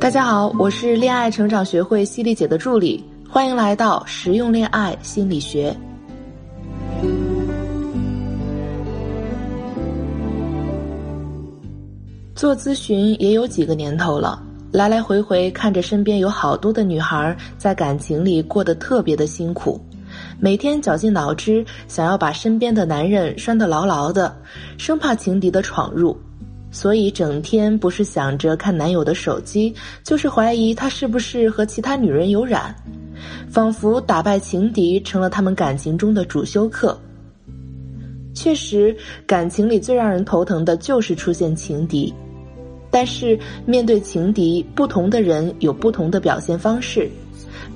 大家好，我是恋爱成长学会犀利姐的助理，欢迎来到实用恋爱心理学。做咨询也有几个年头了，来来回回看着身边有好多的女孩在感情里过得特别的辛苦，每天绞尽脑汁想要把身边的男人拴得牢牢的，生怕情敌的闯入。所以整天不是想着看男友的手机，就是怀疑他是不是和其他女人有染，仿佛打败情敌成了他们感情中的主修课。确实，感情里最让人头疼的就是出现情敌，但是面对情敌，不同的人有不同的表现方式。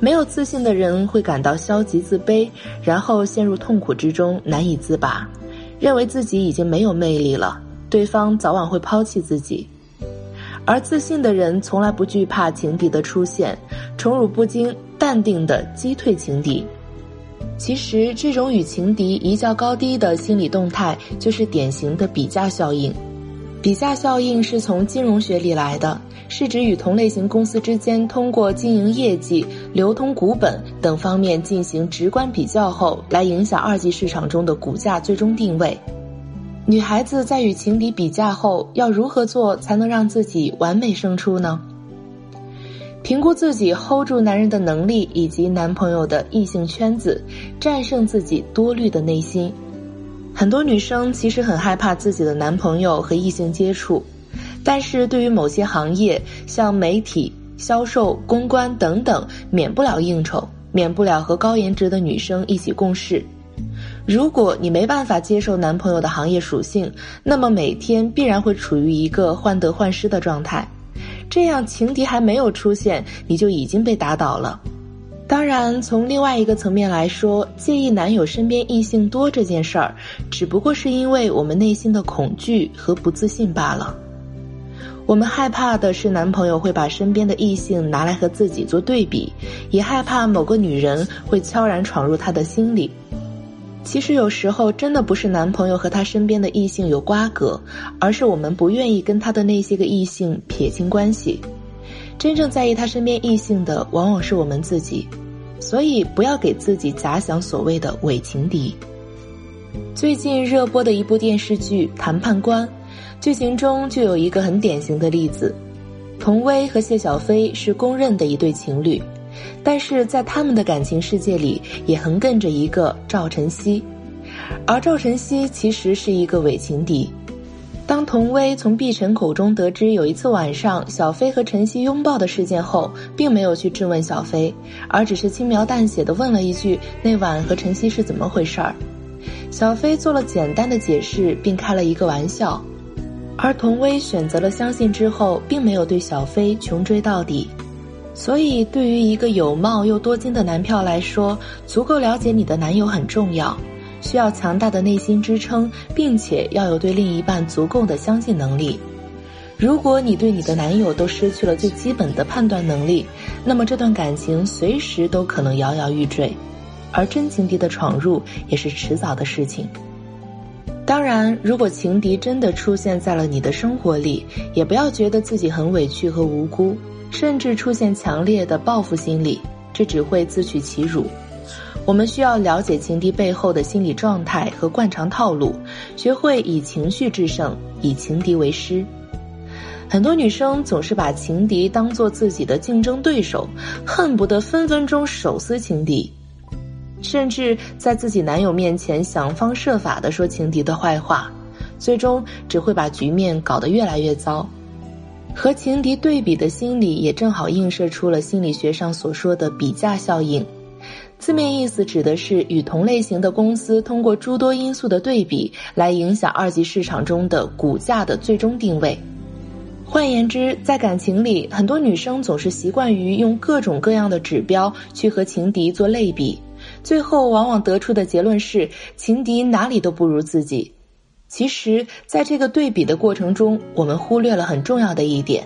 没有自信的人会感到消极自卑，然后陷入痛苦之中难以自拔，认为自己已经没有魅力了。对方早晚会抛弃自己，而自信的人从来不惧怕情敌的出现，宠辱不惊，淡定的击退情敌。其实，这种与情敌一较高低的心理动态，就是典型的比价效应。比价效应是从金融学里来的，是指与同类型公司之间通过经营业绩、流通股本等方面进行直观比较后，来影响二级市场中的股价最终定位。女孩子在与情敌比价后，要如何做才能让自己完美胜出呢？评估自己 hold 住男人的能力，以及男朋友的异性圈子，战胜自己多虑的内心。很多女生其实很害怕自己的男朋友和异性接触，但是对于某些行业，像媒体、销售、公关等等，免不了应酬，免不了和高颜值的女生一起共事。如果你没办法接受男朋友的行业属性，那么每天必然会处于一个患得患失的状态，这样情敌还没有出现，你就已经被打倒了。当然，从另外一个层面来说，介意男友身边异性多这件事儿，只不过是因为我们内心的恐惧和不自信罢了。我们害怕的是男朋友会把身边的异性拿来和自己做对比，也害怕某个女人会悄然闯入他的心里。其实有时候真的不是男朋友和他身边的异性有瓜葛，而是我们不愿意跟他的那些个异性撇清关系。真正在意他身边异性的，往往是我们自己。所以不要给自己假想所谓的伪情敌。最近热播的一部电视剧《谈判官》，剧情中就有一个很典型的例子：童薇和谢小飞是公认的一对情侣。但是在他们的感情世界里，也横亘着一个赵晨曦，而赵晨曦其实是一个伪情敌。当童薇从碧晨口中得知有一次晚上小飞和晨曦拥抱的事件后，并没有去质问小飞，而只是轻描淡写的问了一句：“那晚和晨曦是怎么回事儿？”小飞做了简单的解释，并开了一个玩笑，而童薇选择了相信之后，并没有对小飞穷追到底。所以，对于一个有貌又多金的男票来说，足够了解你的男友很重要，需要强大的内心支撑，并且要有对另一半足够的相信能力。如果你对你的男友都失去了最基本的判断能力，那么这段感情随时都可能摇摇欲坠，而真情敌的闯入也是迟早的事情。当然，如果情敌真的出现在了你的生活里，也不要觉得自己很委屈和无辜。甚至出现强烈的报复心理，这只会自取其辱。我们需要了解情敌背后的心理状态和惯常套路，学会以情绪制胜，以情敌为师。很多女生总是把情敌当做自己的竞争对手，恨不得分分钟手撕情敌，甚至在自己男友面前想方设法的说情敌的坏话，最终只会把局面搞得越来越糟。和情敌对比的心理，也正好映射出了心理学上所说的比价效应。字面意思指的是与同类型的公司通过诸多因素的对比，来影响二级市场中的股价的最终定位。换言之，在感情里，很多女生总是习惯于用各种各样的指标去和情敌做类比，最后往往得出的结论是情敌哪里都不如自己。其实，在这个对比的过程中，我们忽略了很重要的一点：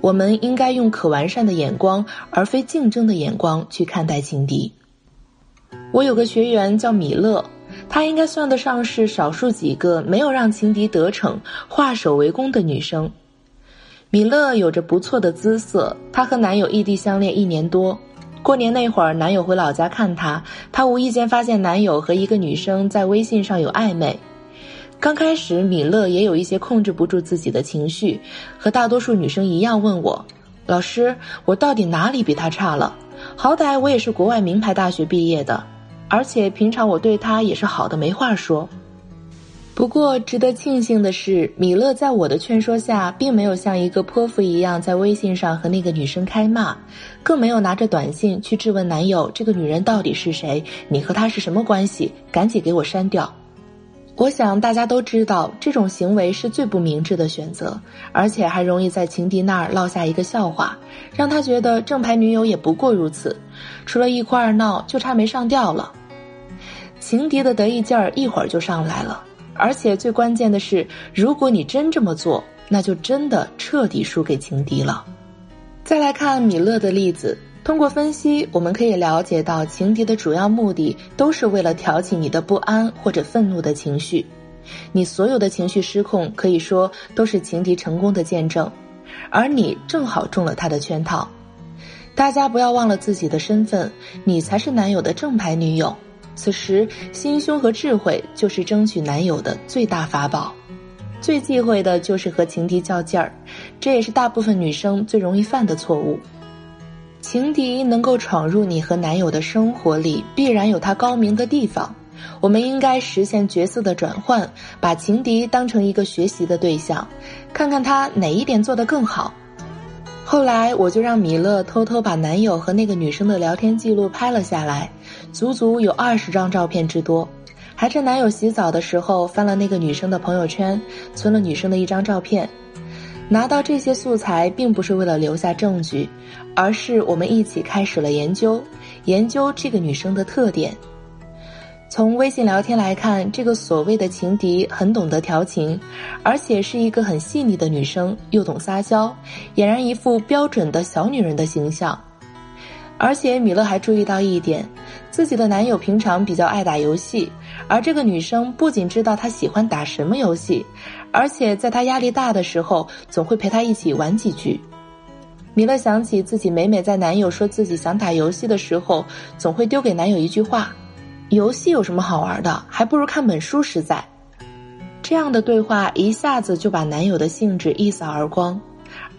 我们应该用可完善的眼光，而非竞争的眼光去看待情敌。我有个学员叫米勒，她应该算得上是少数几个没有让情敌得逞、化守为攻的女生。米勒有着不错的姿色，她和男友异地相恋一年多。过年那会儿，男友回老家看她，她无意间发现男友和一个女生在微信上有暧昧。刚开始，米勒也有一些控制不住自己的情绪，和大多数女生一样问我：“老师，我到底哪里比他差了？好歹我也是国外名牌大学毕业的，而且平常我对他也是好的没话说。”不过，值得庆幸的是，米勒在我的劝说下，并没有像一个泼妇一样在微信上和那个女生开骂，更没有拿着短信去质问男友：“这个女人到底是谁？你和她是什么关系？赶紧给我删掉。”我想大家都知道，这种行为是最不明智的选择，而且还容易在情敌那儿落下一个笑话，让他觉得正牌女友也不过如此，除了一哭二闹，就差没上吊了。情敌的得意劲儿一会儿就上来了，而且最关键的是，如果你真这么做，那就真的彻底输给情敌了。再来看米勒的例子。通过分析，我们可以了解到，情敌的主要目的都是为了挑起你的不安或者愤怒的情绪。你所有的情绪失控，可以说都是情敌成功的见证，而你正好中了他的圈套。大家不要忘了自己的身份，你才是男友的正牌女友。此时，心胸和智慧就是争取男友的最大法宝。最忌讳的就是和情敌较劲儿，这也是大部分女生最容易犯的错误。情敌能够闯入你和男友的生活里，必然有他高明的地方。我们应该实现角色的转换，把情敌当成一个学习的对象，看看他哪一点做得更好。后来，我就让米勒偷偷把男友和那个女生的聊天记录拍了下来，足足有二十张照片之多。还趁男友洗澡的时候，翻了那个女生的朋友圈，存了女生的一张照片。拿到这些素材，并不是为了留下证据，而是我们一起开始了研究，研究这个女生的特点。从微信聊天来看，这个所谓的情敌很懂得调情，而且是一个很细腻的女生，又懂撒娇，俨然一副标准的小女人的形象。而且米勒还注意到一点，自己的男友平常比较爱打游戏，而这个女生不仅知道他喜欢打什么游戏。而且在他压力大的时候，总会陪他一起玩几局。米勒想起自己每每在男友说自己想打游戏的时候，总会丢给男友一句话：“游戏有什么好玩的？还不如看本书实在。”这样的对话一下子就把男友的兴致一扫而光。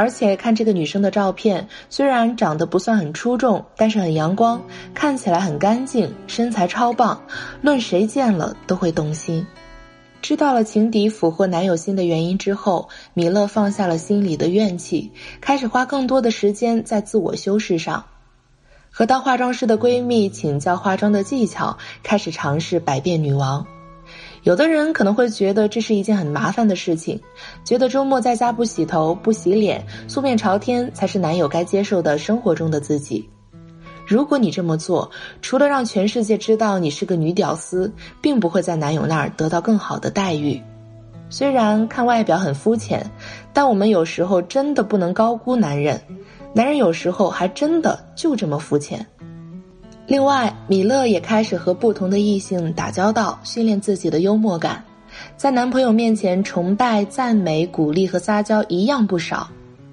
而且看这个女生的照片，虽然长得不算很出众，但是很阳光，看起来很干净，身材超棒，论谁见了都会动心。知道了情敌俘获男友心的原因之后，米勒放下了心里的怨气，开始花更多的时间在自我修饰上，和当化妆师的闺蜜请教化妆的技巧，开始尝试百变女王。有的人可能会觉得这是一件很麻烦的事情，觉得周末在家不洗头、不洗脸、素面朝天才是男友该接受的生活中的自己。如果你这么做，除了让全世界知道你是个女屌丝，并不会在男友那儿得到更好的待遇。虽然看外表很肤浅，但我们有时候真的不能高估男人，男人有时候还真的就这么肤浅。另外，米勒也开始和不同的异性打交道，训练自己的幽默感，在男朋友面前崇拜、赞美、鼓励和撒娇一样不少。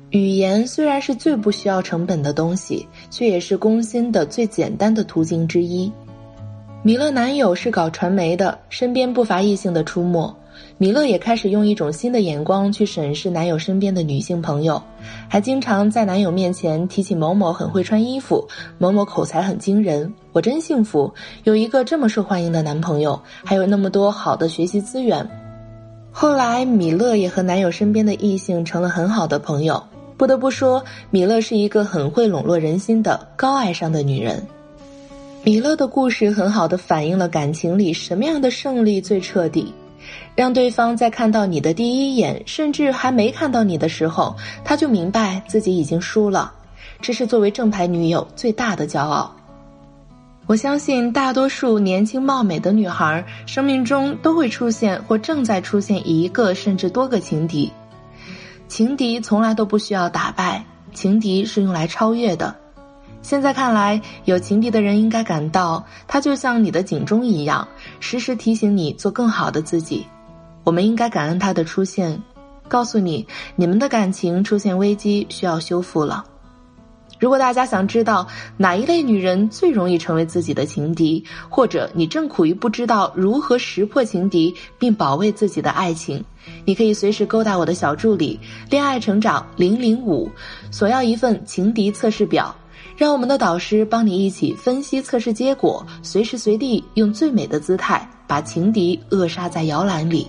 语言虽然是最不需要成本的东西，却也是攻心的最简单的途径之一。米勒男友是搞传媒的，身边不乏异性的出没。米勒也开始用一种新的眼光去审视男友身边的女性朋友，还经常在男友面前提起某某很会穿衣服，某某口才很惊人。我真幸福，有一个这么受欢迎的男朋友，还有那么多好的学习资源。后来，米勒也和男友身边的异性成了很好的朋友。不得不说，米勒是一个很会笼络人心的高爱上的女人。米勒的故事很好的反映了感情里什么样的胜利最彻底，让对方在看到你的第一眼，甚至还没看到你的时候，他就明白自己已经输了。这是作为正牌女友最大的骄傲。我相信大多数年轻貌美的女孩，生命中都会出现或正在出现一个甚至多个情敌。情敌从来都不需要打败，情敌是用来超越的。现在看来，有情敌的人应该感到，他就像你的警钟一样，时时提醒你做更好的自己。我们应该感恩他的出现，告诉你你们的感情出现危机，需要修复了。如果大家想知道哪一类女人最容易成为自己的情敌，或者你正苦于不知道如何识破情敌并保卫自己的爱情，你可以随时勾搭我的小助理“恋爱成长零零五”，索要一份情敌测试表，让我们的导师帮你一起分析测试结果，随时随地用最美的姿态把情敌扼杀在摇篮里。